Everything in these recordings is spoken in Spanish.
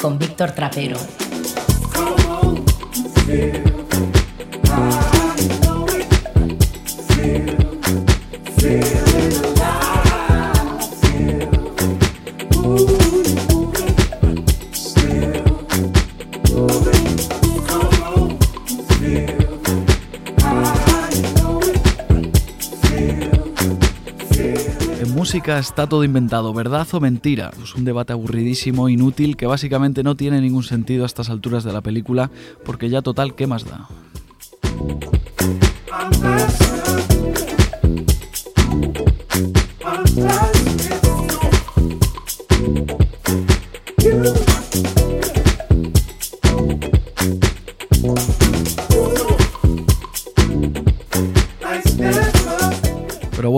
Con Víctor Trapero. Está todo inventado, ¿verdad o mentira? Es un debate aburridísimo, inútil, que básicamente no tiene ningún sentido a estas alturas de la película, porque ya total, ¿qué más da?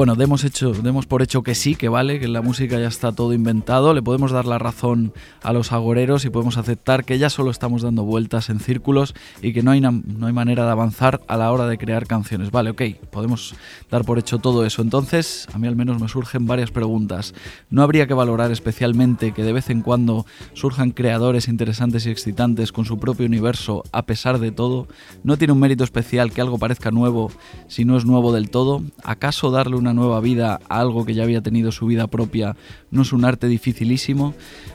bueno, demos, hecho, demos por hecho que sí, que vale, que la música ya está todo inventado, le podemos dar la razón a los agoreros y podemos aceptar que ya solo estamos dando vueltas en círculos y que no hay, no hay manera de avanzar a la hora de crear canciones. Vale, ok, podemos dar por hecho todo eso. Entonces, a mí al menos me surgen varias preguntas. ¿No habría que valorar especialmente que de vez en cuando surjan creadores interesantes y excitantes con su propio universo a pesar de todo? ¿No tiene un mérito especial que algo parezca nuevo si no es nuevo del todo? ¿Acaso darle una nueva vida algo que ya había tenido su vida propia no es un arte dificilísimo?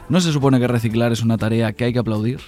¿No se supone que reciclar es una tarea que hay que aplaudir?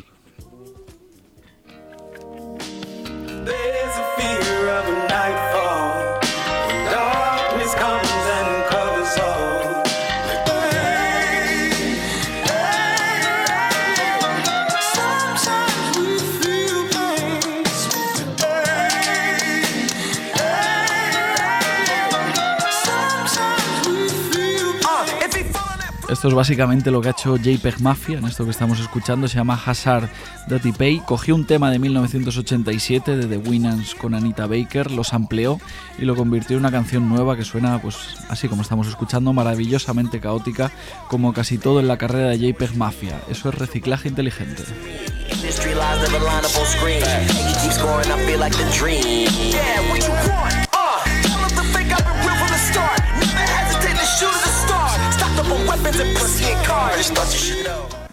Esto es básicamente lo que ha hecho JPEG Mafia en esto que estamos escuchando. Se llama Hazard Dirty Pay. Cogió un tema de 1987 de The Winans con Anita Baker, los amplió y lo convirtió en una canción nueva que suena, pues así como estamos escuchando, maravillosamente caótica, como casi todo en la carrera de JPEG Mafia. Eso es reciclaje inteligente.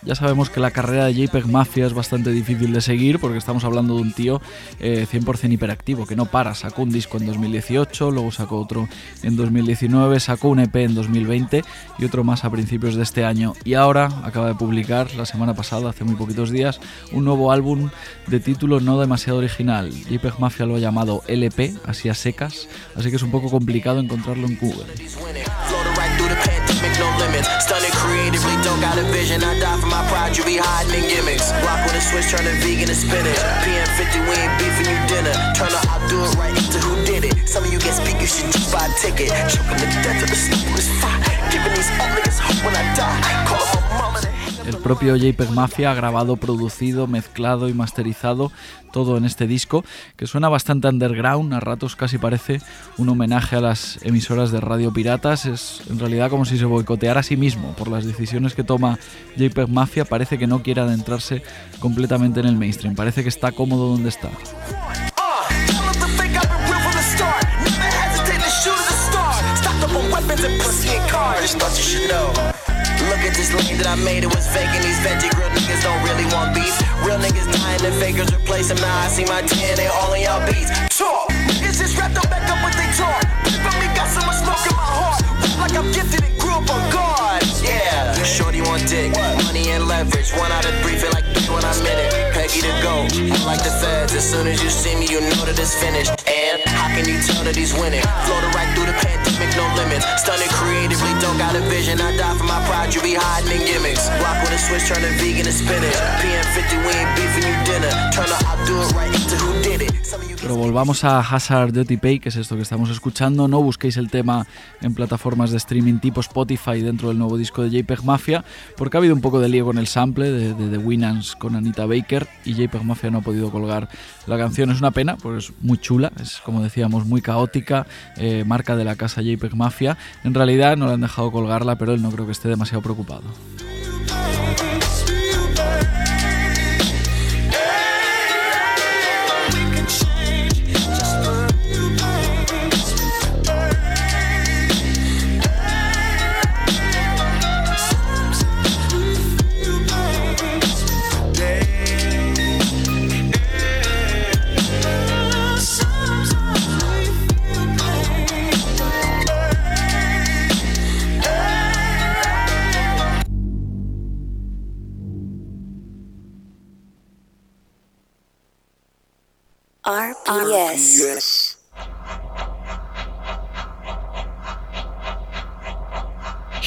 Ya sabemos que la carrera de JPEG Mafia es bastante difícil de seguir porque estamos hablando de un tío 100% eh, hiperactivo, que no para. Sacó un disco en 2018, luego sacó otro en 2019, sacó un EP en 2020 y otro más a principios de este año. Y ahora acaba de publicar, la semana pasada, hace muy poquitos días, un nuevo álbum de título no demasiado original. JPEG Mafia lo ha llamado LP, así a secas, así que es un poco complicado encontrarlo en Google. No limits. Stunning creatively, don't got a vision. I die for my pride, you be hiding in gimmicks. Rock with a switch, turning vegan to spinach. PM50, we ain't beefing you dinner. Turn up, I'll do it right into who did it. Some of you get speak, you should just buy a ticket. Choking the death of the is fire. Giving these niggas hope when I die. Call up my mama. El propio JPEG Mafia ha grabado, producido, mezclado y masterizado todo en este disco, que suena bastante underground, a ratos casi parece un homenaje a las emisoras de radio piratas, es en realidad como si se boicoteara a sí mismo. Por las decisiones que toma JPEG Mafia, parece que no quiere adentrarse completamente en el mainstream, parece que está cómodo donde está. Look this lane that I made, it was fake, and these veggie grill niggas don't really want beef. Real niggas dying and fakers replace them. Now I see my DNA all in y'all beats. Talk, niggas just wrapped up back up what they talk. But me got so much smoke in my heart, like I'm gifted and grew up on God. Yeah, shorty want dick, money and leverage. One out of three, feel like when I'm in it. Peggy to go, like the feds. As soon as you see me, you know that it's finished. And how can you tell that he's winning? Right through the pandemic, no limits. Stunning creatively, don't got a vision. I die for my pride you be hiding in gimmicks. With a switch, vegan spinach. PM50, we ain't beefing you dinner. Turn I'll do it right into who did it. Pero volvamos a Hazard Dirty Pay, que es esto que estamos escuchando. No busquéis el tema en plataformas de streaming tipo Spotify dentro del nuevo disco de JPEG Mafia, porque ha habido un poco de lío con el sample de, The Winans con Anita Baker y JPEG Mafia no ha podido colgar la canción. Es una pena, porque es muy chula, es como decíamos, muy caótica, eh, marca de la casa JPEG Mafia. En realidad no le han dejado colgarla, pero él no creo que esté demasiado preocupado.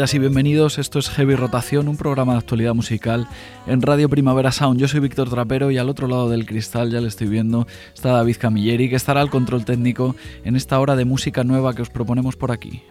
Y bienvenidos. Esto es Heavy Rotación, un programa de actualidad musical en Radio Primavera Sound. Yo soy Víctor Trapero y al otro lado del cristal, ya le estoy viendo, está David Camilleri, que estará al control técnico en esta hora de música nueva que os proponemos por aquí.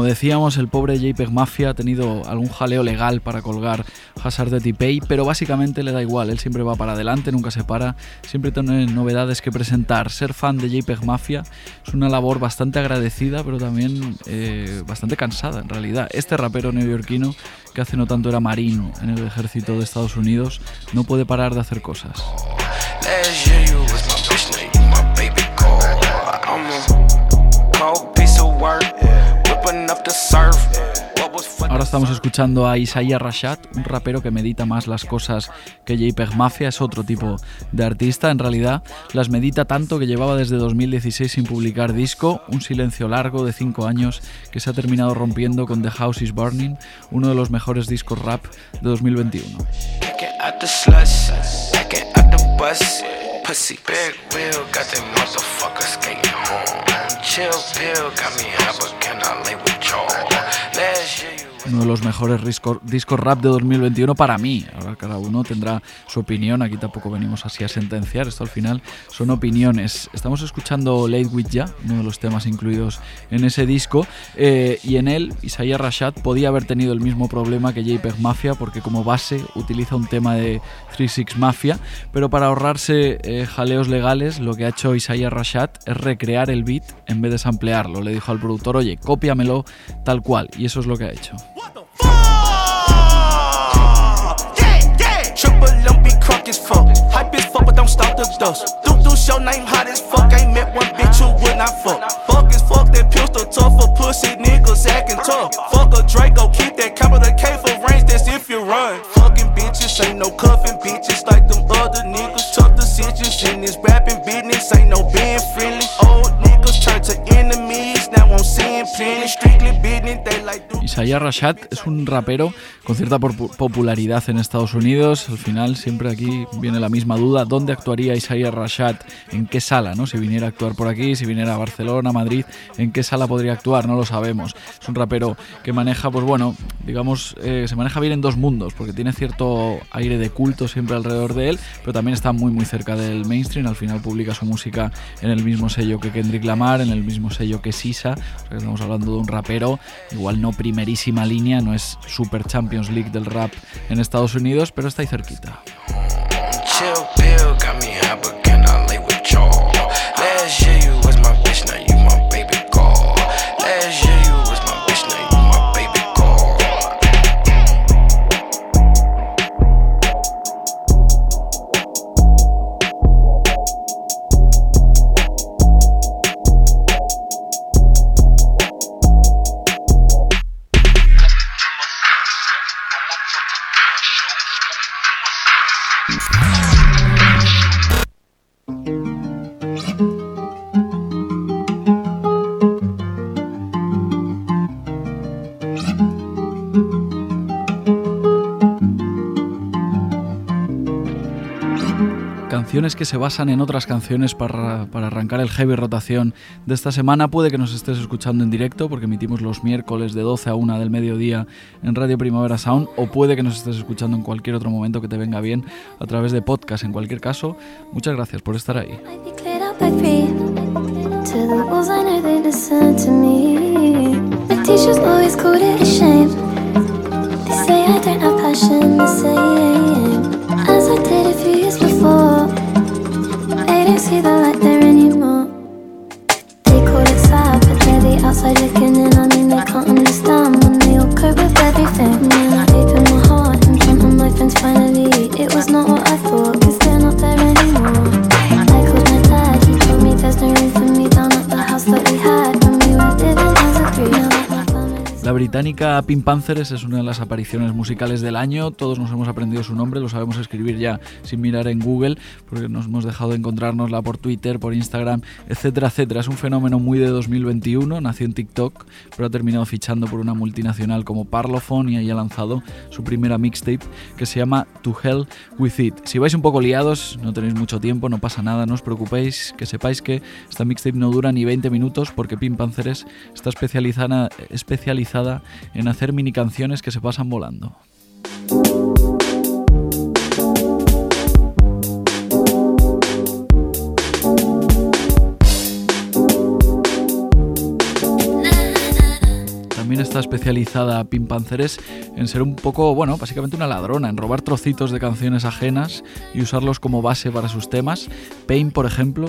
Como decíamos, el pobre JPEG Mafia ha tenido algún jaleo legal para colgar Hazard de Pay, pero básicamente le da igual, él siempre va para adelante, nunca se para, siempre tiene novedades que presentar. Ser fan de JPEG Mafia es una labor bastante agradecida, pero también eh, bastante cansada en realidad. Este rapero neoyorquino, que hace no tanto era marino en el ejército de Estados Unidos, no puede parar de hacer cosas. Ahora estamos escuchando a Isaiah Rashad, un rapero que medita más las cosas que JPEG Mafia, es otro tipo de artista, en realidad las medita tanto que llevaba desde 2016 sin publicar disco, un silencio largo de 5 años que se ha terminado rompiendo con The House is Burning, uno de los mejores discos rap de 2021. Uno de los mejores discos rap de 2021 para mí. Ahora cada uno tendrá su opinión, aquí tampoco venimos así a sentenciar, esto al final son opiniones. Estamos escuchando Late With Ya, uno de los temas incluidos en ese disco, eh, y en él Isaiah Rashad podía haber tenido el mismo problema que JPEG Mafia, porque como base utiliza un tema de 36 Mafia, pero para ahorrarse eh, jaleos legales, lo que ha hecho Isaiah Rashad es recrear el beat en vez de samplearlo. Le dijo al productor, oye, cópiamelo tal cual, y eso es lo que ha hecho. What the fuck? Yeah, yeah. Triple M be crunk as fuck. Hype as fuck, but don't stop the dust. Do do show name hot as fuck. Ain't met one bitch who would not fuck. Fuck as fuck that pistol tough for pussy niggas acting tough. Fuck a Draco, keep that capital K for range. That's if you run. Fucking bitches ain't no cuffing bitches like them other niggas. Tough decisions in this rapping business ain't no being friendly. Isaiah Rashad es un rapero con cierta popularidad en Estados Unidos. Al final siempre aquí viene la misma duda, ¿dónde actuaría Isaiah Rashad? ¿En qué sala? ¿no? Si viniera a actuar por aquí, si viniera a Barcelona, Madrid, ¿en qué sala podría actuar? No lo sabemos. Es un rapero que maneja, pues bueno, digamos, eh, se maneja bien en dos mundos, porque tiene cierto aire de culto siempre alrededor de él, pero también está muy muy cerca del mainstream. Al final publica su música en el mismo sello que Kendrick Lamar, en el mismo sello que Sisa. estamos hablando de un rapero, igual no primerísima línea, no es Super Champions League del rap en Estados Unidos, pero está ahí cerquita. Canciones que se basan en otras canciones para, para, arrancar el heavy rotación de esta semana. Puede que nos estés escuchando en directo porque emitimos los miércoles de 12 a 1 del mediodía en Radio Primavera Sound o puede que nos estés escuchando en cualquier otro momento que te venga bien a través de podcast. En cualquier caso, muchas gracias por estar ahí. as I did a few see the light there anymore. They call it sad, but they're the outside looking in. La británica Pink Panthers es una de las apariciones musicales del año. Todos nos hemos aprendido su nombre, lo sabemos escribir ya sin mirar en Google, porque nos hemos dejado de encontrárnosla por Twitter, por Instagram, etcétera, etcétera. Es un fenómeno muy de 2021. Nació en TikTok, pero ha terminado fichando por una multinacional como Parlophone y ahí ha lanzado su primera mixtape que se llama To Hell With It. Si vais un poco liados, no tenéis mucho tiempo, no pasa nada, no os preocupéis, que sepáis que esta mixtape no dura ni 20 minutos porque Pink Panthers está especializada, especializada en hacer mini canciones que se pasan volando. También está especializada Pink Panthers en ser un poco, bueno, básicamente una ladrona, en robar trocitos de canciones ajenas y usarlos como base para sus temas. Pain, por ejemplo,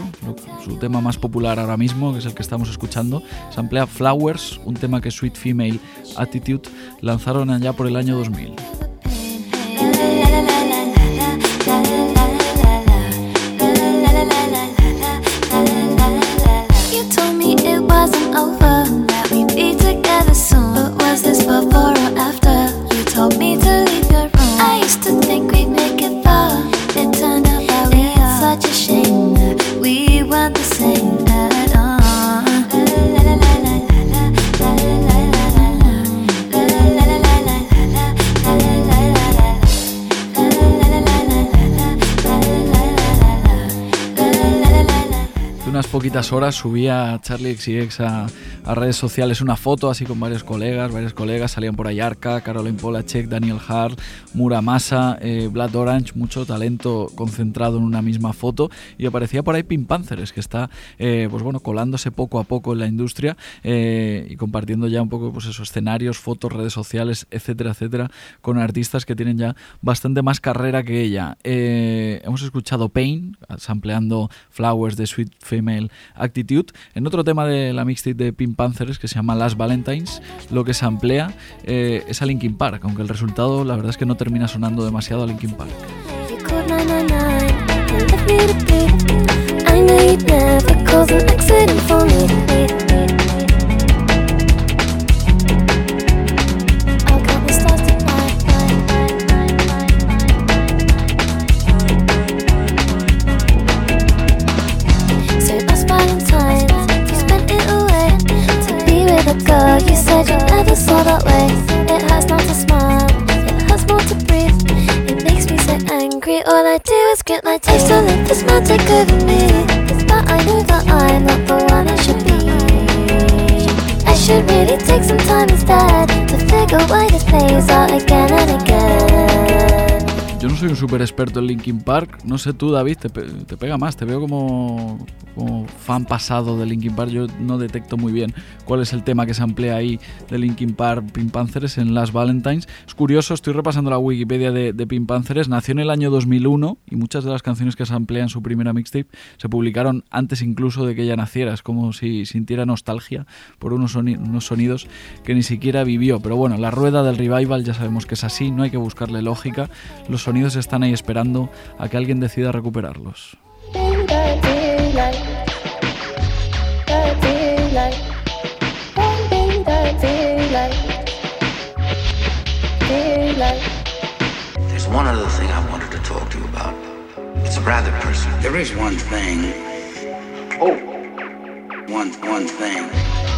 su tema más popular ahora mismo, que es el que estamos escuchando, se emplea Flowers, un tema que Sweet Female Attitude lanzaron allá por el año 2000. Poquitas horas subía Charlie XCX a, a redes sociales una foto así con varios colegas, varios colegas, salían por ahí Arca, Caroline Polachek, Daniel Hart, Muramasa, eh, Blood Orange, mucho talento concentrado en una misma foto y aparecía por ahí Pink que está eh, pues bueno, colándose poco a poco en la industria eh, y compartiendo ya un poco pues esos escenarios, fotos, redes sociales, etcétera, etcétera, con artistas que tienen ya bastante más carrera que ella. Eh, hemos escuchado Pain, sampleando Flowers de Sweet Female Attitude. En otro tema de la mixtape de Pink Panthers que se llama Last Valentines, lo que se amplía eh, es a Linkin Park, aunque el resultado la verdad es que no termina sonando demasiado a Linkin Park. You said you never saw that way. It hurts not to smile, it hurts more to breathe. It makes me so angry. All I do is grit my teeth to let this man take over me. It's I know that I'm not the one I should be. I should really take some time instead to figure why this plays out again and again. Yo no soy un súper experto en Linkin Park, no sé tú David, te, pe- te pega más, te veo como, fan pasado de Linkin Park, yo no detecto muy bien cuál es el tema que se emplea ahí de Linkin Park, Pink Panthers en Last Valentines. Es curioso, estoy repasando la Wikipedia de, de Panthers, nació en el año 2001 y muchas de las canciones que se emplean en su primera mixtape se publicaron antes incluso de que ella naciera, es como si sintiera nostalgia por unos sonidos que ni siquiera vivió, pero bueno, la rueda del revival ya sabemos que es así, no hay que buscarle lógica, los sonidos están ahí esperando a que alguien decida recuperarlos. There's one other thing I wanted to talk to you about. It's rather personal. There is one thing. Oh, one one thing.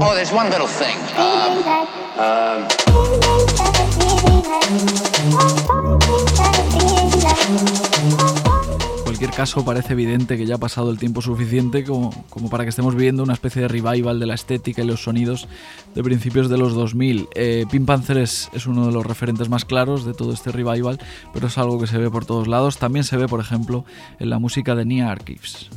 Oh, there's one little thing. Um, En cualquier caso, parece evidente que ya ha pasado el tiempo suficiente como, para que estemos viviendo una especie de revival de la estética y los sonidos de principios de los 2000. Eh, Panther es, es uno de los referentes más claros de todo este revival, pero es algo que se ve por todos lados. También se ve, por ejemplo, en la música de Nia Archives.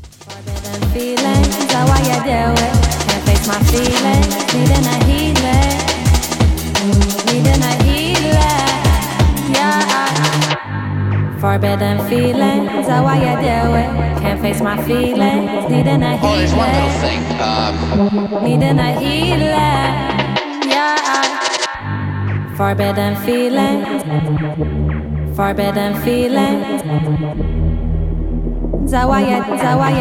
Forbidden feelings are why you do it. Can't face my feelings, needing a oh, there's one little healing. thing. Um, Needing a healing, yeah. Forbidden feelings, forbidden feelings. Is why you, is why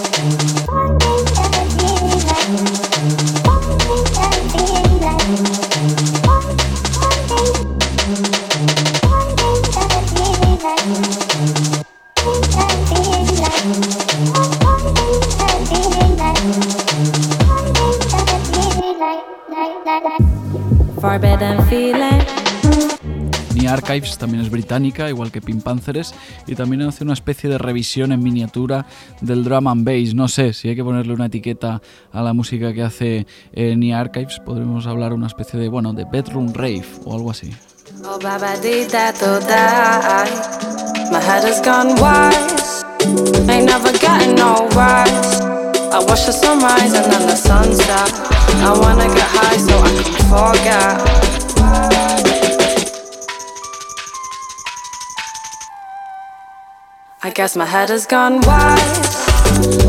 you Nia Archives también es británica, igual que Pink Panthers, y también hace una especie de revisión en miniatura del drum and bass. No sé si hay que ponerle una etiqueta a la música que hace eh, Nia Archives, podremos hablar una especie de, bueno, de bedroom rave o algo así. Oh, baba dee da do die. My head has gone wise. Ain't never getting no rise. I watch the sunrise and then the sunset. I wanna get high so I can forget. I guess my head has gone wise.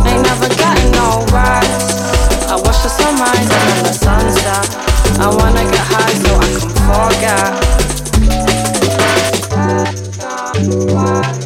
Ain't never getting no rise. I watch the sunrise and the sunset. I wanna get high so I can forget.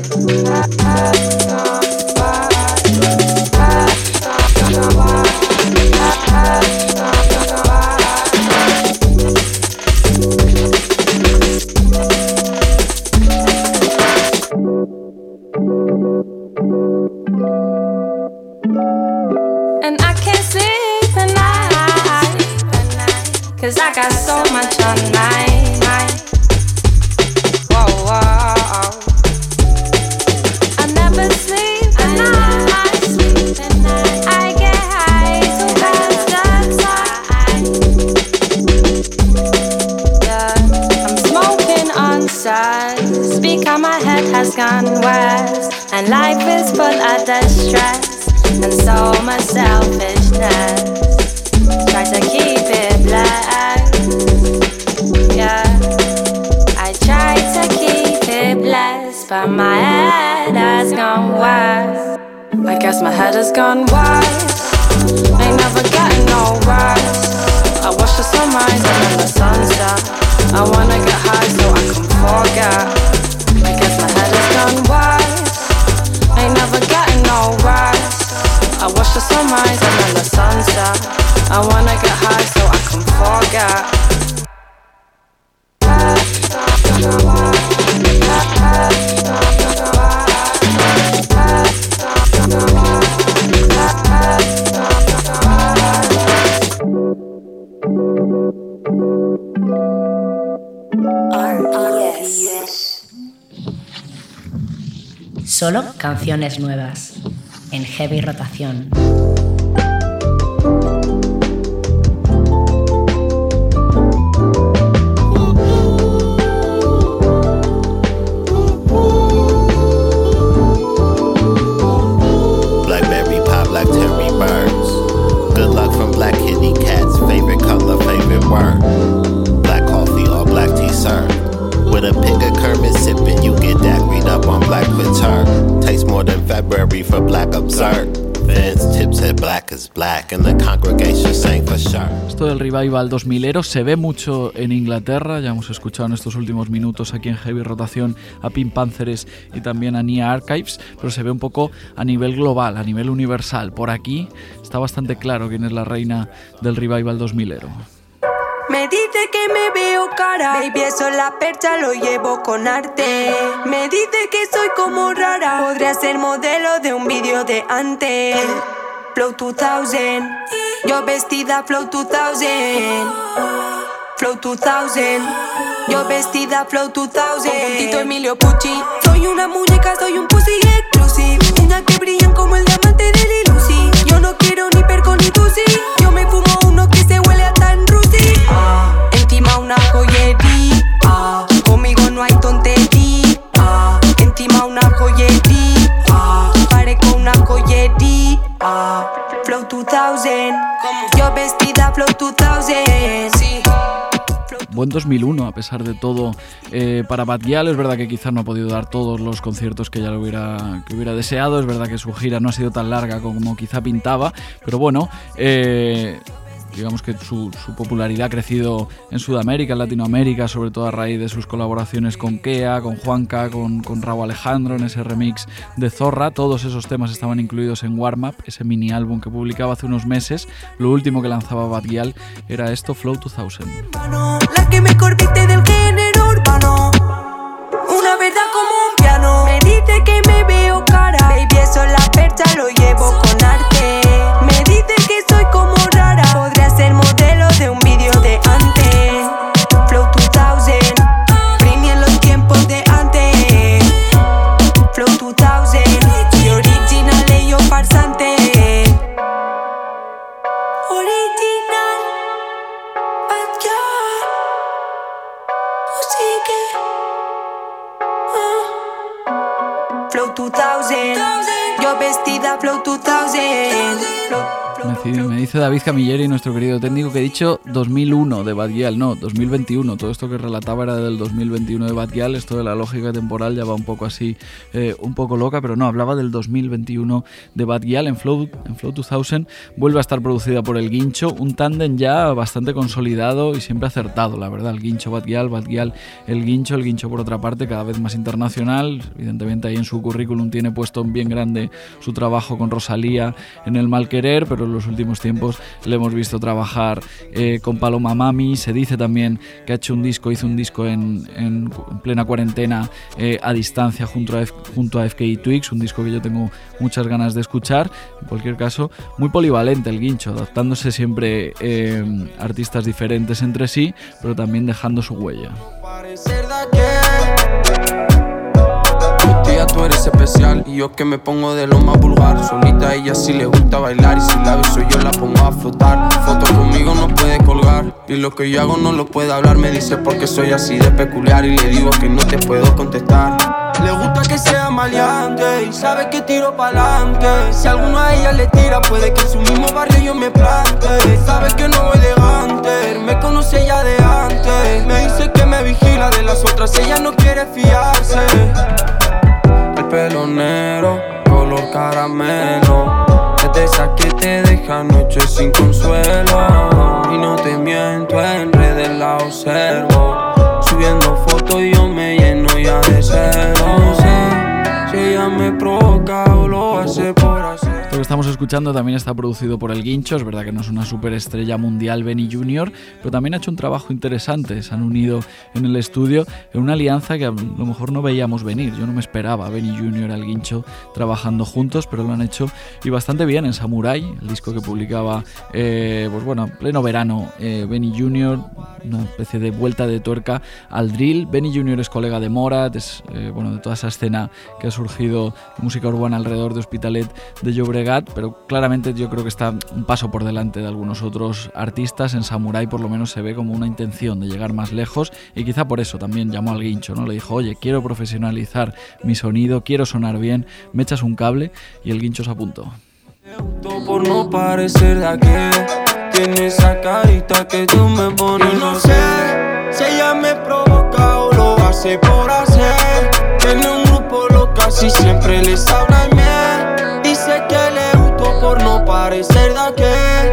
Nuevas. En heavy rotación. Than February for black. Esto del revival 2000ero se ve mucho en Inglaterra, ya hemos escuchado en estos últimos minutos aquí en Heavy Rotación a Pink Panthers y también a Nia Archives, pero se ve un poco a nivel global, a nivel universal. Por aquí está bastante claro quién es la reina del revival 2000ero. Me veo cara. Baby, eso la percha lo llevo con arte. Me dice que soy como rara. Podría ser modelo de un vídeo de antes. Flow 2000. Yo vestida Flow 2000. Flow 2000. Yo vestida Flow 2000. Con puntito Emilio Pucci. Soy una muñeca, soy un pussy exclusive. Una que brillan como el diamante de Lil Lucy. Yo no quiero ni perco ni tusi. Yo me fumo una joyería. Conmigo no hay tontería. Encima una joyería. Parezco una joyería. Flow 2000. Yo vestida Flow 2000. Sí. Buen 2001, a pesar de todo, eh, para Bad Gyal. Es verdad que quizás no ha podido dar todos los conciertos que ya lo hubiera, que hubiera deseado. Es verdad que su gira no ha sido tan larga como quizá pintaba. Pero bueno, eh, digamos que su, popularidad ha crecido en Sudamérica, en Latinoamérica, sobre todo a raíz de sus colaboraciones con Kea, con Juanca, con, Raúl Alejandro en ese remix de Zorra. Todos esos temas estaban incluidos en Warm Up, ese mini álbum que publicaba hace unos meses. Lo último que lanzaba Bad Gyal era esto, Flow 2000. Dice David Camilleri, nuestro querido técnico, que he dicho 2001 de Bad Gyal, no, 2021. Todo esto que relataba era del 2021 de Bad Gyal. Esto de la lógica temporal ya va un poco así, eh, un poco loca, pero no, hablaba del 2021 de Bad Gyal en Flow, en Flow 2000. Vuelve a estar producida por El Guincho, un tándem ya bastante consolidado y siempre acertado, la verdad. El Guincho, Bad Gyal, El Guincho. El Guincho, por otra parte, cada vez más internacional. Evidentemente, ahí en su currículum tiene puesto bien grande su trabajo con Rosalía en El Mal Querer, pero en los últimos tiempos le hemos visto trabajar eh, con Paloma Mami. Se dice también que ha hecho un disco, hizo un disco en plena cuarentena eh, a distancia junto a, F- junto a FKI Twix, un disco que yo tengo muchas ganas de escuchar. En cualquier caso, muy polivalente el guincho, adaptándose siempre eh, artistas diferentes entre sí, pero también dejando su huella. Mi tía, tú eres especial y yo que me pongo de lo más vulgar. Solita a ella sí le gusta bailar y si la beso yo la pongo a flotar. Foto conmigo no puede colgar y lo que yo hago no lo puede hablar. Me dice porque soy así de peculiar y le digo que no te puedo contestar. Le gusta que sea maleante y sabe que tiro pa'lante. Si alguno a ella le tira, puede que en su mismo barrio yo me plante. Sabe que no voy elegante, me conoce ya de antes. Me dice que me vigila de las otras, ella no quiere fiarse. El pelo negro, color caramelo. Es de esa que te deja noches sin consuelo. Y no te miento, en redes la observo. Estamos escuchando también está producido por El Guincho, es verdad que no es una superestrella mundial Benny Jr., pero también ha hecho un trabajo interesante, se han unido en el estudio en una alianza que a lo mejor no veíamos venir, yo no me esperaba Benny Jr. al Guincho trabajando juntos, pero lo han hecho y bastante bien en Samurai, el disco que publicaba, eh, pues bueno, en pleno verano, eh, Benny Jr., una especie de vuelta de tuerca al drill. Benny Jr. es colega de Morat, es eh, bueno, de toda esa escena que ha surgido de música urbana alrededor de Hospitalet de Llobregat, pero claramente yo creo que está un paso por delante de algunos otros artistas. En Samurai por lo menos se ve como una intención de llegar más lejos y quizá por eso también llamó al guincho, ¿no? Le dijo, oye, quiero profesionalizar mi sonido, quiero sonar bien, me echas un cable y el guincho se apuntó. Por no parecer de aquel Tiene esa carita que tú me pones Yo no sé si ella me provoca o lo hace por hacer Tiene un grupo loca si siempre les habla parecer de aquel.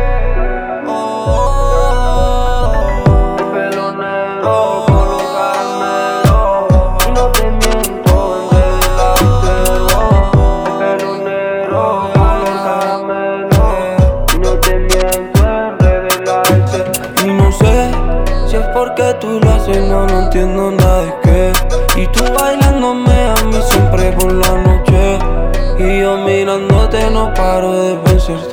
Oh, oh, oh, pelo. Y no te miento, delantero. Pelo negro, colocármelo. Y no te miento, revelarte. Y no sé si es porque tú lo haces, no, no entiendo nada de qué. Y tú bailándome a mí siempre por la noche. Y yo mirándote no paro de pensar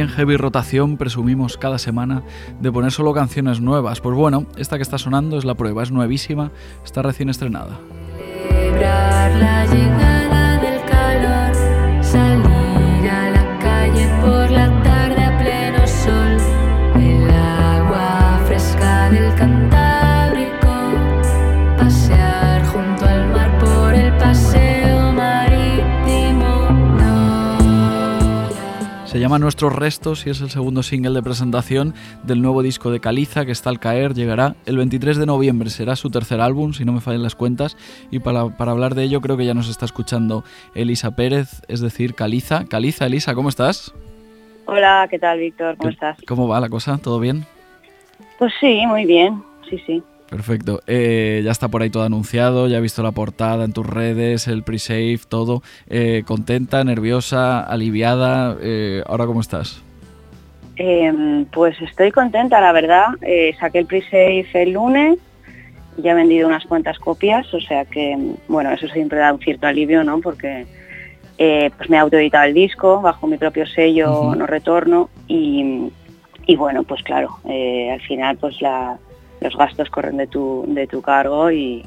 En Heavy Rotación presumimos cada semana de poner solo canciones nuevas. Pues bueno, esta que está sonando es la prueba, es nuevísima, está recién estrenada. Se llama Nuestros Restos y es el segundo single de presentación del nuevo disco de Caliza que está al caer, llegará el 23 de noviembre, será su tercer álbum, si no me fallan las cuentas, y para, para hablar de ello creo que ya nos está escuchando Elisa Pérez, es decir, Caliza. Caliza, Elisa, ¿cómo estás? Hola, ¿qué tal, Víctor? ¿Cómo estás? ¿Cómo va la cosa? ¿Todo bien? Pues sí, muy bien. Sí, sí. Perfecto. Eh, ya está por ahí todo anunciado, ya he visto la portada en tus redes, el pre-save, todo. Eh, ¿Contenta, nerviosa, aliviada? Eh, ¿Ahora cómo estás? Eh, pues estoy contenta, la verdad. Saqué el pre-save el lunes, ya he vendido unas cuantas copias, o sea que, bueno, eso siempre da un cierto alivio, ¿no? Porque pues me he autoeditado el disco bajo mi propio sello, no retorno, y, y bueno, pues claro, al final pues la, los gastos corren de tu, de tu cargo y,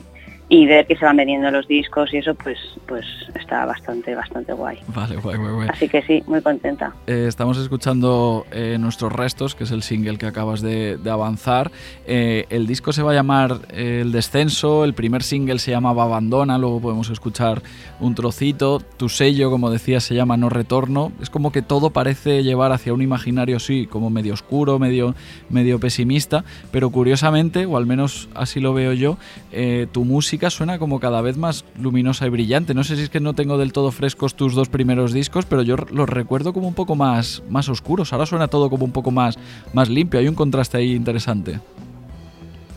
y ver que se van vendiendo los discos y eso pues pues está bastante bastante guay. Vale, guay, guay, guay. Así que sí, muy contenta. Eh, estamos escuchando eh, Nuestros Restos, que es el single que acabas de, de avanzar. Eh, el disco se va a llamar eh, El Descenso, el primer single se llamaba Abandona, luego podemos escuchar un trocito. Tu sello, como decías, se llama No Retorno. Es como que todo parece llevar hacia un imaginario, sí, como medio oscuro, medio, medio pesimista, pero curiosamente, o al menos así lo veo yo, eh, tu música suena como cada vez más luminosa y brillante. No sé si es que no tengo del todo frescos tus dos primeros discos, pero yo los recuerdo como un poco más, más oscuros. Ahora suena todo como un poco más, más limpio. Hay un contraste ahí interesante.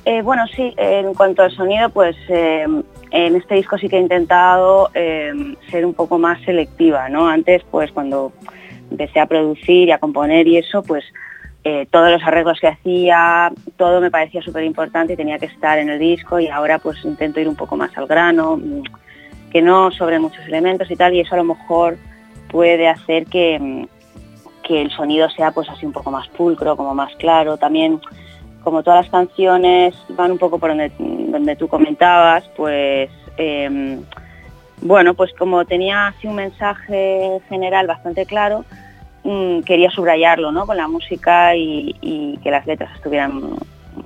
Eh, bueno, sí, en cuanto al sonido, pues eh, en este disco sí que he intentado eh, ser un poco más selectiva, ¿no? Antes, pues cuando empecé a producir y a componer y eso, pues eh, todos los arreglos que hacía, todo me parecía súper importante y tenía que estar en el disco y ahora pues intento ir un poco más al grano, mm, que no sobre muchos elementos y tal, y eso a lo mejor puede hacer que, mm, que el sonido sea pues así un poco más pulcro, como más claro. También como todas las canciones van un poco por donde, donde tú comentabas, pues eh, bueno, pues como tenía así un mensaje general bastante claro, mm, quería subrayarlo ¿no? con la música y, y que las letras estuvieran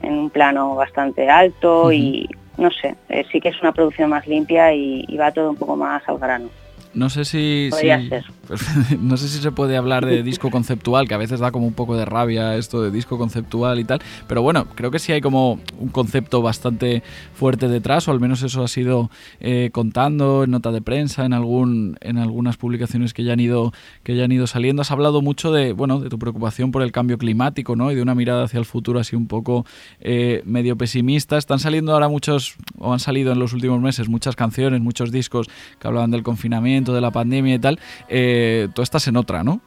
en un plano bastante alto y no sé, eh, sí que es una producción más limpia y, y va todo un poco más al grano. No sé si, Podría si- ser. no sé si se puede hablar de disco conceptual, que a veces da como un poco de rabia esto de disco conceptual y tal, pero bueno, creo que sí hay como un concepto bastante fuerte detrás, o al menos eso ha sido eh, contando en nota de prensa, en algún, en algunas publicaciones que ya han ido, que ya han ido saliendo. Has hablado mucho de, bueno, de tu preocupación por el cambio climático, ¿no? Y de una mirada hacia el futuro así un poco eh, medio pesimista. Están saliendo ahora muchos, o han salido en los últimos meses muchas canciones, muchos discos que hablaban del confinamiento, de la pandemia y tal. Eh, tú estás en otra, ¿no?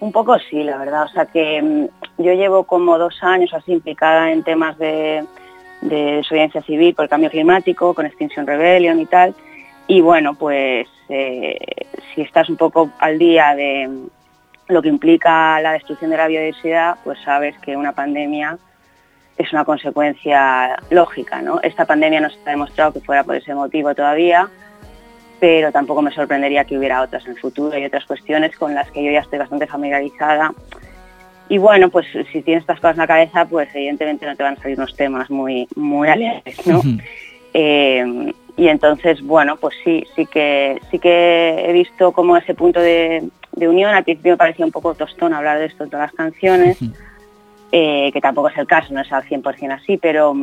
Un poco sí, la verdad. O sea que mm, yo llevo como dos años así implicada en temas de, de desobediencia civil por el cambio climático, con Extinction Rebellion y tal. Y bueno, pues eh, si estás un poco al día de lo que implica la destrucción de la biodiversidad, pues sabes que una pandemia es una consecuencia lógica. ¿no? Esta pandemia no se ha demostrado que fuera por ese motivo todavía, pero tampoco me sorprendería que hubiera otras en el futuro y otras cuestiones con las que yo ya estoy bastante familiarizada. Y bueno, pues si tienes estas cosas en la cabeza, pues evidentemente no te van a salir unos temas muy, muy alegres, ¿no? Eh, y entonces, bueno, pues sí, sí que, sí que he visto como ese punto de, de unión. Al principio me parecía un poco tostón hablar de esto en todas las canciones, eh, que tampoco es el caso, no es al 100% así, pero,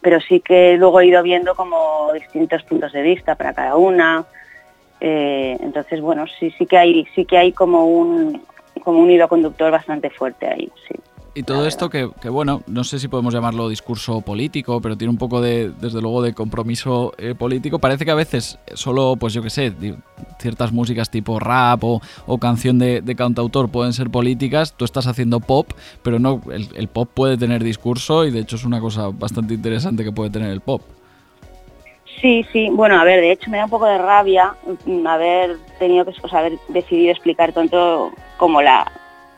pero sí que luego he ido viendo como distintos puntos de vista para cada una. Eh, entonces, bueno, sí, sí que hay, sí que hay como un, como un hilo conductor bastante fuerte ahí, sí. Y todo esto que, que, bueno, no sé si podemos llamarlo discurso político, pero tiene un poco de, desde luego, de compromiso eh, político. Parece que a veces solo, pues yo qué sé, ciertas músicas tipo rap o, o canción de, de, cantautor pueden ser políticas. Tú estás haciendo pop, pero no, el, el, pop puede tener discurso y de hecho es una cosa bastante interesante que puede tener el pop. Sí, sí, bueno, a ver, de hecho me da un poco de rabia mm, haber tenido que, o sea, haber decidido explicar tanto como la,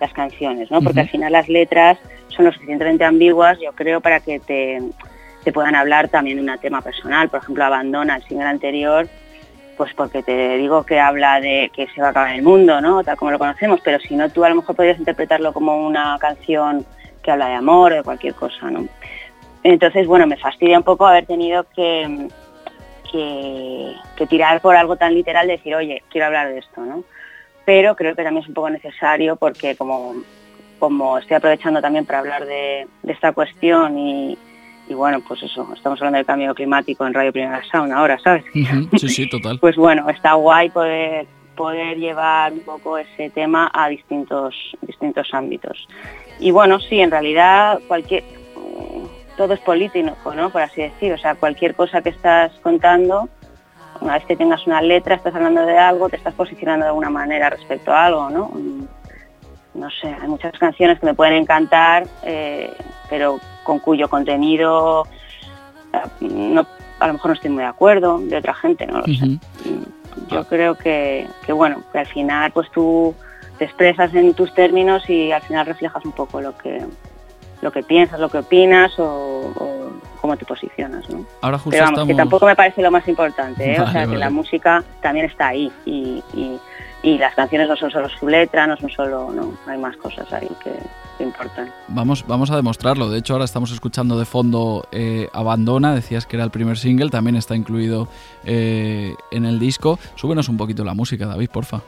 las canciones, ¿no? Porque uh -huh. al final las letras son lo suficientemente ambiguas, yo creo, para que te, te puedan hablar también de un tema personal. Por ejemplo, Abandona, el single anterior, pues porque te digo que habla de que se va a acabar el mundo, ¿no? Tal como lo conocemos, pero si no, tú a lo mejor podrías interpretarlo como una canción que habla de amor o de cualquier cosa, ¿no? Entonces, bueno, me fastidia un poco haber tenido que, que, que tirar por algo tan literal de decir, oye, quiero hablar de esto, ¿no? Pero creo que también es un poco necesario porque como, como estoy aprovechando también para hablar de, de esta cuestión y, y, bueno, pues eso, estamos hablando del cambio climático en Radio Primera Sound ahora, ¿sabes? Uh -huh. Sí, sí, total. pues bueno, está guay poder poder llevar un poco ese tema a distintos distintos ámbitos. Y bueno, sí, en realidad cualquier todo es político, ¿no? Por así decir, o sea, cualquier cosa que estás contando una vez que tengas una letra, estás hablando de algo, te estás posicionando de alguna manera respecto a algo, ¿no? No sé, hay muchas canciones que me pueden encantar, eh, pero con cuyo contenido no, a lo mejor no estoy muy de acuerdo, de otra gente, no lo uh -huh. sé. Yo creo que, que, bueno, que al final pues tú te expresas en tus términos y al final reflejas un poco lo que, lo que piensas, lo que opinas o, o cómo te posicionas, ¿no? Ahora justo Pero vamos, estamos... que tampoco me parece lo más importante, ¿eh? Vale, o sea, vale. que la música también está ahí y, y, y, las canciones no son solo su letra, no son solo, no, hay más cosas ahí que, que importan. Vamos, vamos a demostrarlo, de hecho ahora estamos escuchando de fondo eh, Abandona, decías que era el primer single, también está incluido eh, en el disco. Súbenos un poquito la música, David, porfa.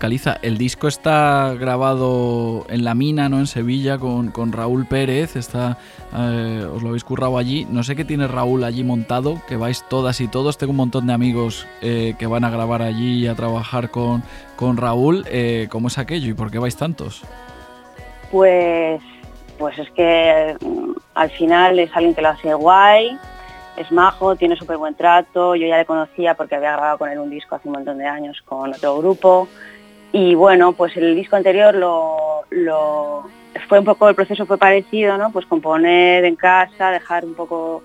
Caliza, el disco está grabado en La Mina, ¿no? En Sevilla, con, con Raúl Pérez. Está, eh, os lo habéis currado allí. No sé qué tiene Raúl allí montado, que vais todas y todos. Tengo un montón de amigos eh, que van a grabar allí y a trabajar con, con Raúl. Eh, ¿Cómo es aquello y por qué vais tantos? Pues, pues es que mm, al final es alguien que lo hace guay, es majo, tiene súper buen trato, yo ya le conocía porque había grabado con él un disco hace un montón de años con otro grupo y bueno, pues el disco anterior lo, lo fue un poco, el proceso fue parecido, ¿no? Pues componer en casa, dejar un poco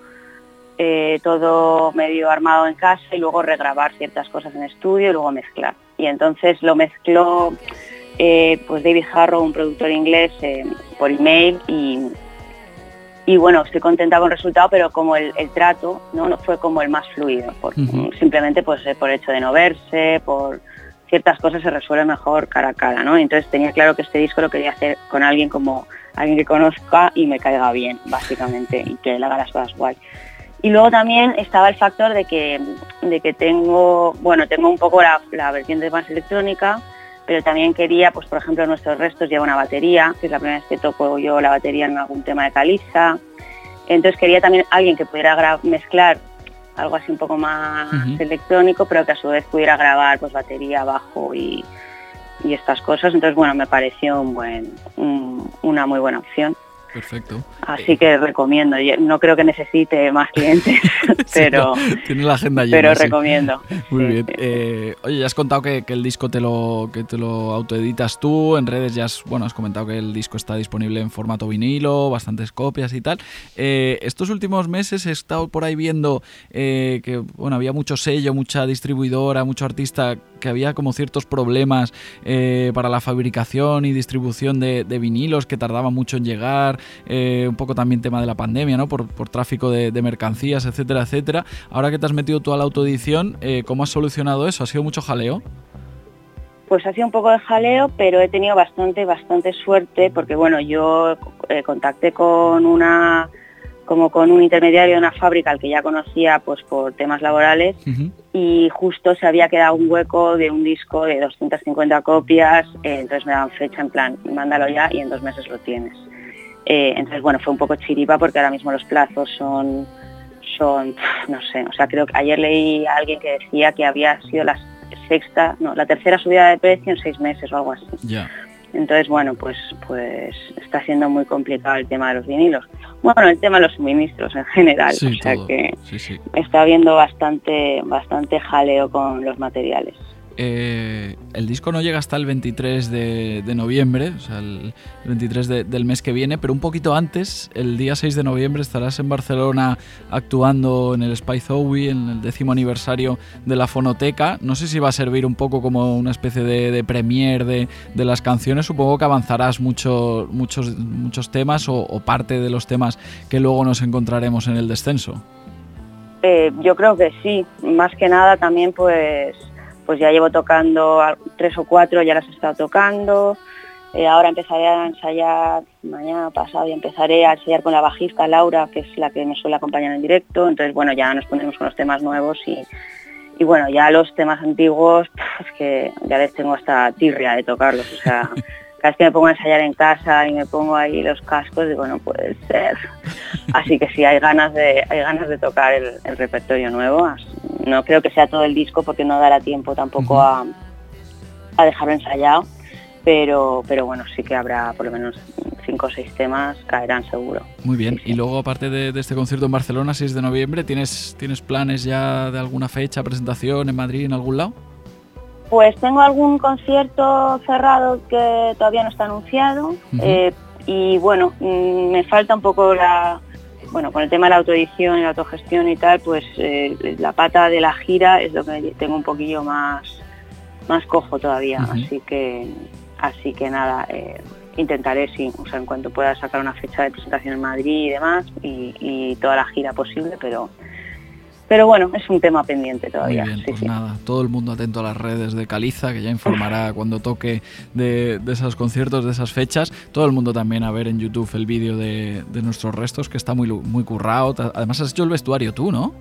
eh, todo medio armado en casa y luego regrabar ciertas cosas en estudio y luego mezclar. Y entonces lo mezcló eh, pues David Harrow, un productor inglés, eh, por email y, y bueno, estoy contenta con el resultado, pero como el, el trato ¿no? no fue como el más fluido, por, uh -huh. simplemente pues por hecho de no verse, por ciertas cosas se resuelven mejor cara a cara, ¿no? Entonces tenía claro que este disco lo quería hacer con alguien como alguien que conozca y me caiga bien, básicamente, y que le haga las cosas guay. Y luego también estaba el factor de que, de que tengo, bueno, tengo un poco la, la vertiente más electrónica, pero también quería, pues por ejemplo, nuestros restos lleva una batería, que es la primera vez que toco yo la batería en algún tema de caliza. Entonces quería también alguien que pudiera mezclar algo así un poco más uh -huh. electrónico, pero que a su vez pudiera grabar pues batería, bajo y, y estas cosas. Entonces, bueno, me pareció un buen, un- una muy buena opción. Perfecto. Así que recomiendo. Yo No creo que necesite más clientes, pero, Tiene la agenda llena. pero sí. recomiendo. Muy Sí, bien. Eh, oye, ya has contado que, que el disco te lo, que te lo autoeditas tú. En redes ya has, bueno, has comentado que el disco está disponible en formato vinilo, bastantes copias y tal. Eh, estos últimos meses he estado por ahí viendo eh, que bueno, había mucho sello, mucha distribuidora, mucho artista, que había como ciertos problemas eh, para la fabricación y distribución de, de vinilos que tardaban mucho en llegar. Eh, un poco también tema de la pandemia, ¿no? Por, por tráfico de, de mercancías, etcétera, etcétera. Ahora que te has metido tú a la autoedición, eh, ¿cómo has solucionado eso? ¿Ha sido mucho jaleo? Pues ha sido un poco de jaleo, pero he tenido bastante, bastante suerte porque bueno, yo eh, contacté con una como con un intermediario de una fábrica al que ya conocía pues por temas laborales y justo se había quedado un hueco de un disco de 250 copias, eh, entonces me daban fecha en plan, mándalo ya y en dos meses lo tienes. Eh, entonces bueno, fue un poco chiripa porque ahora mismo los plazos son, son, no sé, o sea, creo que ayer leí a alguien que decía que había sido la sexta, no, la tercera subida de precio en seis meses o algo así. Ya. Entonces, bueno, pues, pues está siendo muy complicado el tema de los vinilos. Bueno, el tema de los suministros en general, Sí, o sea todo. que Sí, sí. está habiendo bastante, bastante jaleo con los materiales. Eh, el disco no llega hasta el 23 de, noviembre, o sea, el 23 de- del mes que viene, pero un poquito antes, el día 6 de noviembre, estarás en Barcelona actuando en el Spy Zowie, en el décimo aniversario de la Fonoteca. No sé si va a servir un poco como una especie de, de premier de, las canciones. Supongo que avanzarás mucho, muchos, muchos temas o, o parte de los temas que luego nos encontraremos en el descenso. Eh, yo creo que sí, más que nada también pues, pues ya llevo tocando tres o cuatro, ya las he estado tocando. Eh, ahora empezaré a ensayar, mañana pasado ya empezaré a ensayar con la bajista Laura, que es la que me suele acompañar en directo. Entonces, bueno, ya nos ponemos con los temas nuevos y, y bueno, ya los temas antiguos, es que ya les tengo hasta tirria de tocarlos. O sea, cada vez que me pongo a ensayar en casa y me pongo ahí los cascos, digo, no puede ser. Así que sí, hay ganas de, hay ganas de tocar el, el repertorio nuevo. No creo que sea todo el disco porque no dará tiempo tampoco a, a dejarlo ensayado, pero, pero bueno, sí que habrá por lo menos cinco o seis temas, caerán seguro. Muy bien. Y luego, aparte de, de este concierto en Barcelona, 6 de noviembre, ¿tienes, ¿tienes planes ya de alguna fecha, presentación en Madrid, en algún lado? Pues tengo algún concierto cerrado que todavía no está anunciado eh, y bueno, mm, me falta un poco la, bueno, con el tema de la autoedición y la autogestión y tal, pues eh, la pata de la gira es lo que tengo un poquillo más, más cojo todavía, así que, así que nada, eh, intentaré sí, o sea, en cuanto pueda sacar una fecha de presentación en Madrid y demás y, y toda la gira posible, pero, pero bueno, es un tema pendiente todavía. Muy bien, sí, pues sí. nada, todo el mundo atento a las redes de Caliza, que ya informará cuando toque de, de esos conciertos, de esas fechas. Todo el mundo también a ver en YouTube el vídeo de, de nuestros restos, que está muy, muy currado. Además has hecho el vestuario tú, ¿no?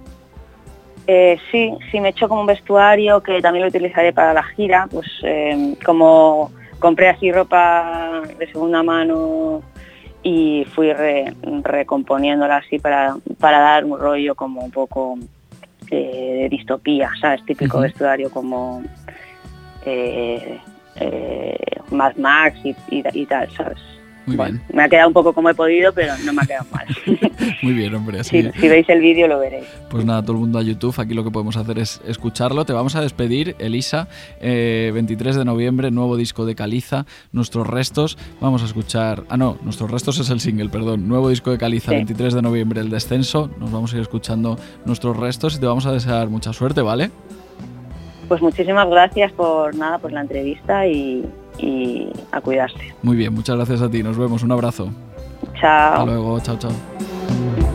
Eh, sí, sí, me he hecho como un vestuario que también lo utilizaré para la gira, pues eh, como compré así ropa de segunda mano y fui re- recomponiéndola así para, para dar un rollo como un poco eh, de distopía, ¿sabes? Típico Ujú. vestuario como eh, eh, Mad Max y, y- y tal, ¿sabes? Muy Bueno, me ha quedado un poco como he podido, pero no me ha quedado mal. bien, muy bien, hombre. Así, si, si veis el vídeo lo veréis. Pues nada, todo el mundo a YouTube, aquí lo que podemos hacer es escucharlo. Te vamos a despedir, Elisa, eh, 23 de noviembre, nuevo disco de Caliza, Nuestros Restos. Vamos a escuchar, ah no, Nuestros Restos es el single, perdón, nuevo disco de Caliza, Sí. 23 de noviembre, El Descenso. Nos vamos a ir escuchando Nuestros Restos y te vamos a desear mucha suerte, ¿vale? Pues muchísimas gracias por nada, por la entrevista y, y a cuidarse. Muy bien, muchas gracias a ti, nos vemos, un abrazo. Chao. Hasta luego, chao, chao.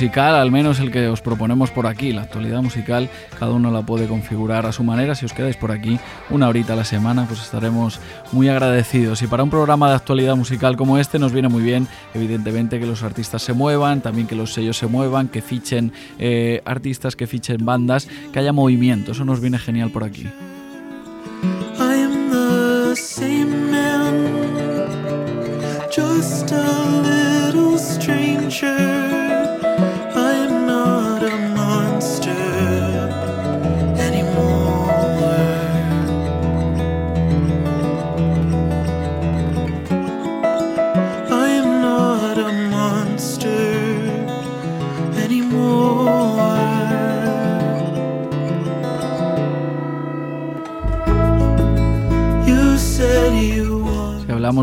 Musical, al menos el que os proponemos por aquí. La actualidad musical cada uno la puede configurar a su manera. Si os quedáis por aquí una horita a la semana, pues estaremos muy agradecidos. Y para un programa de actualidad musical como este nos viene muy bien, evidentemente, que los artistas se muevan, también que los sellos se muevan, que fichen eh, artistas, que fichen bandas, que haya movimiento. Eso nos viene genial por aquí.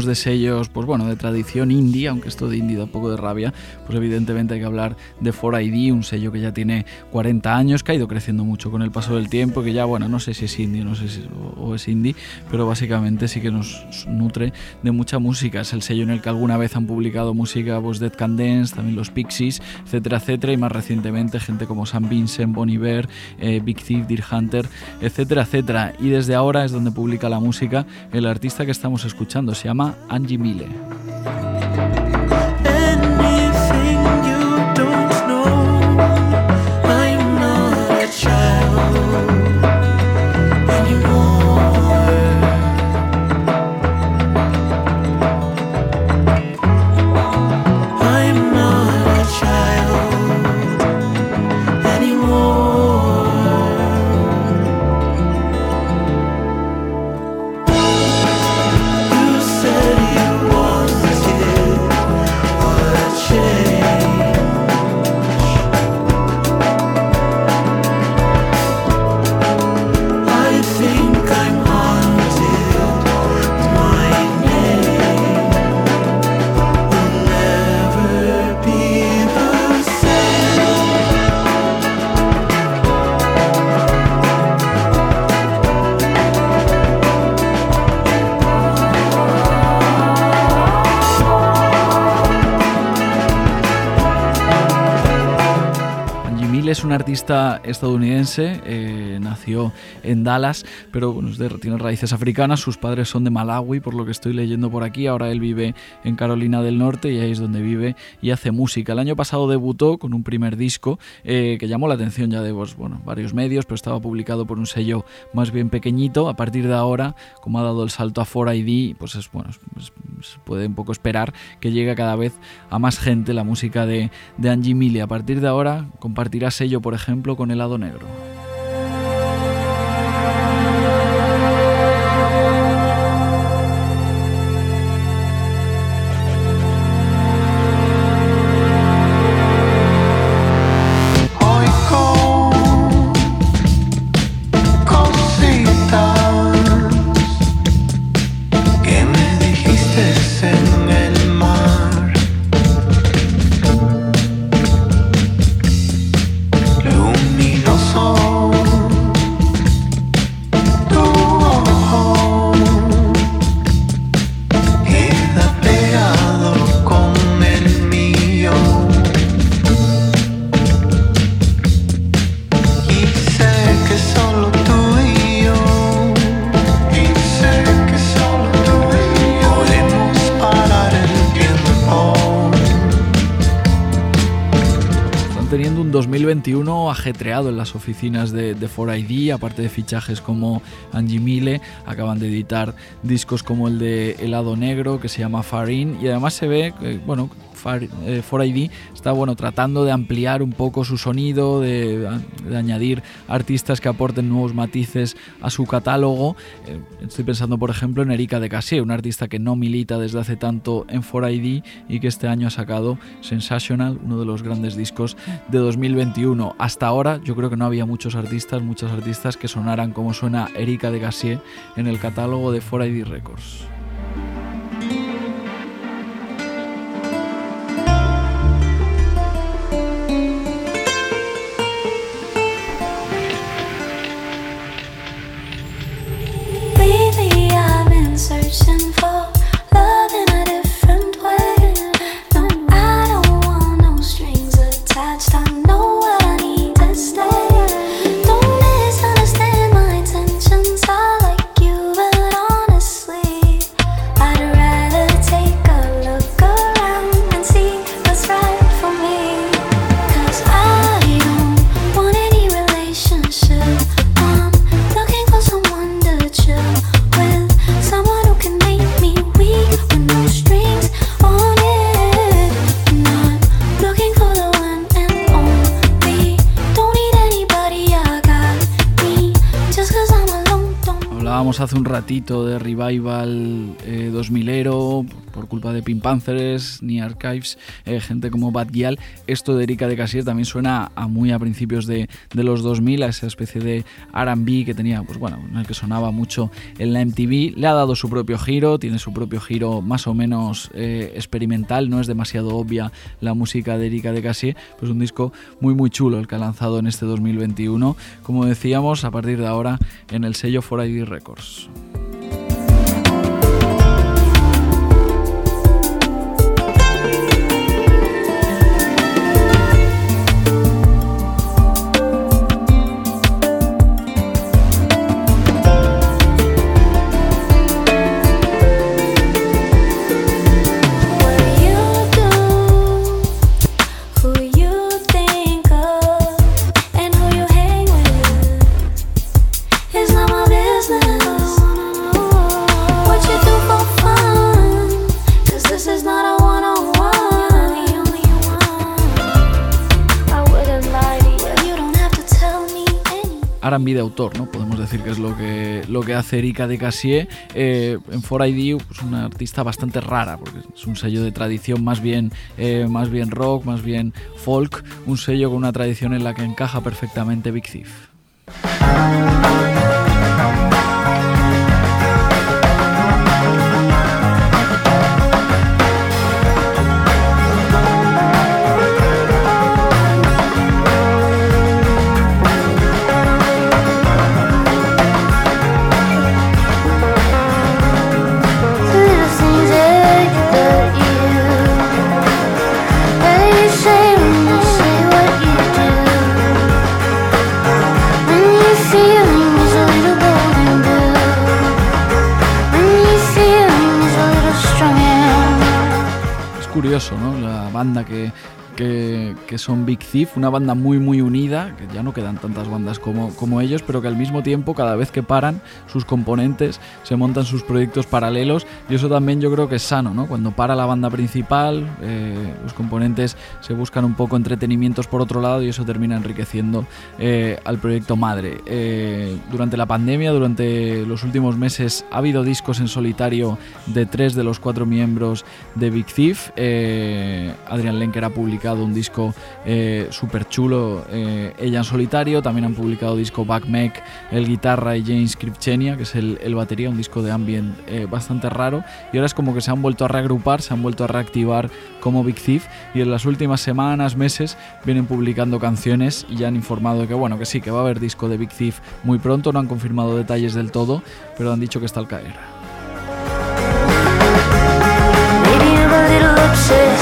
De sellos, pues bueno, de tradición indie, aunque esto de indie da un poco de rabia, pues evidentemente hay que hablar de 4ID, un sello que ya tiene 40 años, que ha ido creciendo mucho con el paso del tiempo, que ya, bueno, no sé si es indie no sé si, o, o es indie, pero básicamente sí que nos nutre de mucha música. Es el sello en el que alguna vez han publicado música, pues Dead Can Dance, también los Pixies, etcétera, etcétera, y más recientemente gente como Sam Vincent, Bon Iver, eh, Big Thief, Deer Hunter, etcétera, etcétera. Y desde ahora es donde publica la música el artista que estamos escuchando, se llama Angie Mille. Artista estadounidense, eh, nació en Dallas, pero bueno, tiene raíces africanas, sus padres son de Malawi, por lo que estoy leyendo por aquí, ahora él vive en Carolina del Norte y ahí es donde vive y hace música. El año pasado debutó con un primer disco eh, que llamó la atención ya de pues, bueno, varios medios, pero estaba publicado por un sello más bien pequeñito. A partir de ahora, como ha dado el salto a 4ID, pues es bueno, se puede un poco esperar que llegue cada vez a más gente la música de, de Angie Mille. A partir de ahora compartirá sello, por ejemplo, con Helado Negro. En las oficinas de, de 4ID, aparte de fichajes como Angie Mille, acaban de editar discos como el de Helado Negro, que se llama Farin, y además se ve, que, bueno, eh, 4ID está bueno tratando de ampliar un poco su sonido, de, añadir artistas que aporten nuevos matices a su catálogo. Eh, estoy pensando, por ejemplo, en Erika de Cassier, una artista que no milita desde hace tanto en 4ID y que este año ha sacado Sensational, uno de los grandes discos de 2021. Hasta ahora yo creo que no había muchos artistas, muchos artistas que sonaran como suena Erika de Cassier en el catálogo de 4ID Records. Hace un ratito de Revival eh, 2000ero por culpa de Pink Panthers, ni Archives, eh, gente como Bad Gyal. Esto de Erika de Casier también suena a muy a principios de, de los 2000, a esa especie de R&B que tenía, pues bueno, en el que sonaba mucho en la MTV. Le ha dado su propio giro, tiene su propio giro más o menos eh, experimental, no es demasiado obvia la música de Erika de Casier, pues un disco muy muy chulo el que ha lanzado en este 2021, como decíamos, a partir de ahora en el sello 4ID Records. De autor, ¿no? Podemos decir que es lo que, lo que hace Erika de Cassier. Eh, en 4ID es una artista bastante rara, porque es un sello de tradición más bien, eh, más bien rock, más bien folk, un sello con una tradición en la que encaja perfectamente Big Thief. Curioso, ¿no? La banda que, que, que son Big Thief, una banda muy muy unida, que ya no quedan tantas bandas como, como ellos, pero que al mismo tiempo cada vez que paran, sus componentes se montan sus proyectos paralelos y eso también yo creo que es sano, ¿no? Cuando para la banda principal, eh, los componentes se buscan un poco entretenimientos por otro lado y eso termina enriqueciendo eh, al proyecto madre. Eh, durante la pandemia, durante los últimos meses, ha habido discos en solitario de tres de los cuatro miembros de Big Thief. Eh, Adrian Lenker ha publicado un disco eh, súper chulo, eh, ella en solitario. También han publicado disco Back Mech, el guitarra y James Kripchenia, que es el, el batería, un disco de ambient eh, bastante raro. Y ahora es como que se han vuelto a reagrupar, se han vuelto a reactivar como Big Thief. Y en las últimas semanas, meses, vienen publicando canciones y ya han informado de que, bueno, que sí, que va a haber disco de Big Thief muy pronto. No han confirmado detalles del todo, pero han dicho que está al caer. maybe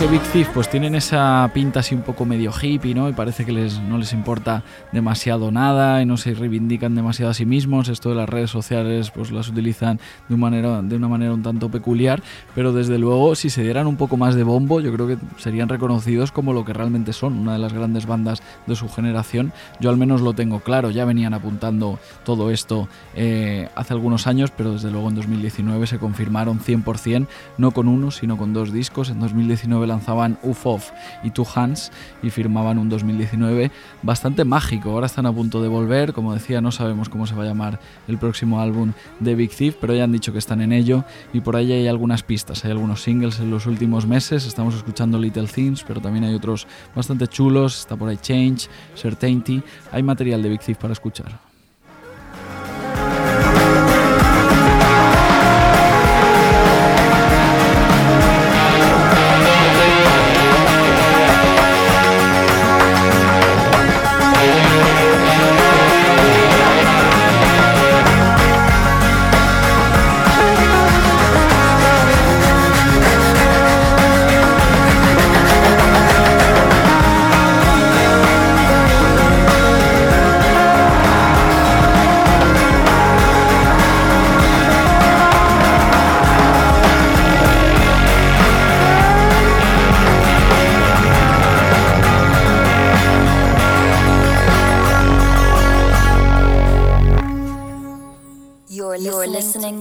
Big Thief pues tienen esa pinta así un poco medio hippie, ¿no? Y parece que les, no les importa demasiado nada y no se reivindican demasiado a sí mismos. Esto de las redes sociales pues las utilizan de una manera, de una manera un tanto peculiar, pero desde luego si se dieran un poco más de bombo yo creo que serían reconocidos como lo que realmente son, una de las grandes bandas de su generación. Yo al menos lo tengo claro, ya venían apuntando todo esto eh, hace algunos años, pero desde luego en 2019 se confirmaron 100%, no con uno, sino con dos discos. En 2019 lanzaban Uf Off y Two Hands y firmaban un 2019 bastante mágico. Ahora están a punto de volver, como decía, no sabemos cómo se va a llamar el próximo álbum de Big Thief, pero ya han dicho que están en ello y por ahí hay algunas pistas, hay algunos singles en los últimos meses, estamos escuchando Little Things, pero también hay otros bastante chulos, está por ahí Change, Certainty, hay material de Big Thief para escuchar.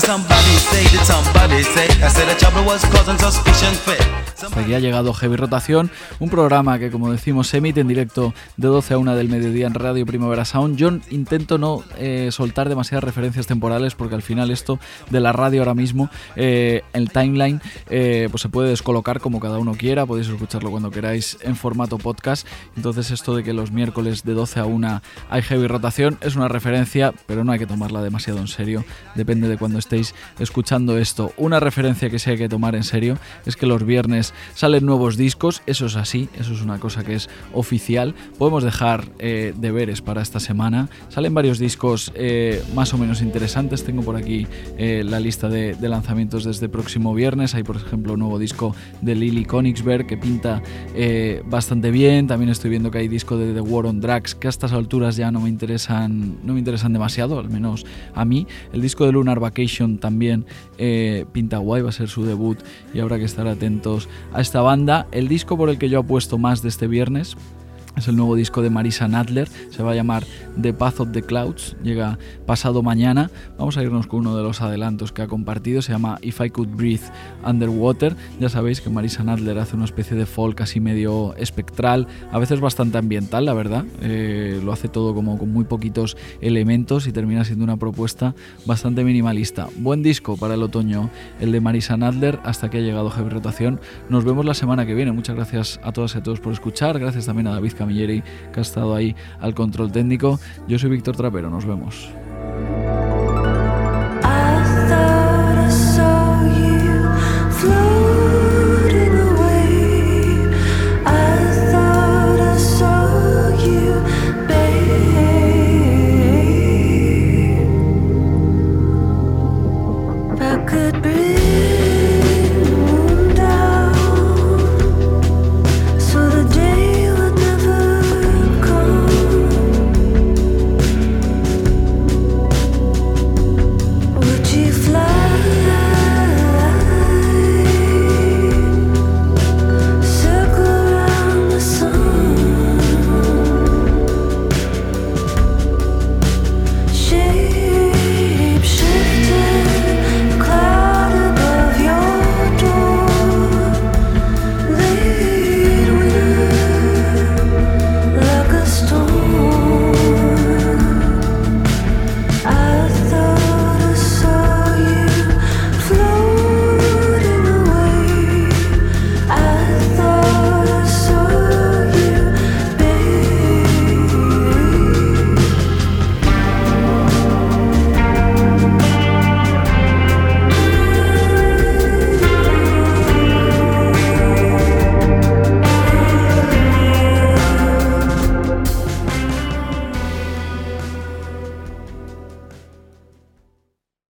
Somebody say that somebody say I said the trouble was causing suspicion fit. Aquí ha llegado Heavy Rotación, un programa que, como decimos, se emite en directo de 12 a 1 del mediodía en Radio Primavera Sound. Yo intento no eh, soltar demasiadas referencias temporales porque al final esto de la radio ahora mismo, eh, el timeline, eh, pues se puede descolocar como cada uno quiera, podéis escucharlo cuando queráis en formato podcast. Entonces esto de que los miércoles de 12 a 1 hay Heavy Rotación es una referencia, pero no hay que tomarla demasiado en serio, depende de cuando estéis escuchando esto. Una referencia que sí hay que tomar en serio es que los viernes salen nuevos discos, eso es así, eso es una cosa que es oficial. Podemos dejar eh, deberes para esta semana. Salen varios discos eh, más o menos interesantes. Tengo por aquí eh, la lista de, lanzamientos desde próximo viernes. Hay, por ejemplo, un nuevo disco de Lily Konigsberg que pinta bastante bien. También estoy viendo que hay disco de The War on Drugs que a estas alturas ya no me interesan, no me interesan demasiado, al menos a mí. El disco de Lunar Vacation también pinta guay, va a ser su debut y habrá que estar atentos a esta banda. El disco por el que yo apuesto más de este viernes es el nuevo disco de Marisa Nadler, se va a llamar The Path of the Clouds, llega pasado mañana. Vamos a irnos con uno de los adelantos que ha compartido, se llama If I Could Breathe Underwater. Ya sabéis que Marisa Nadler hace una especie de folk así medio espectral, a veces bastante ambiental, la verdad. Eh, lo hace todo como con muy poquitos elementos y termina siendo una propuesta bastante minimalista. Buen disco para el otoño, el de Marisa Nadler, hasta que ha llegado Heavy Rotación. Nos vemos la semana que viene. Muchas gracias a todas y a todos por escuchar. Gracias también a David Camilleri, que ha estado ahí al control técnico. Yo soy Víctor Trapero, nos vemos.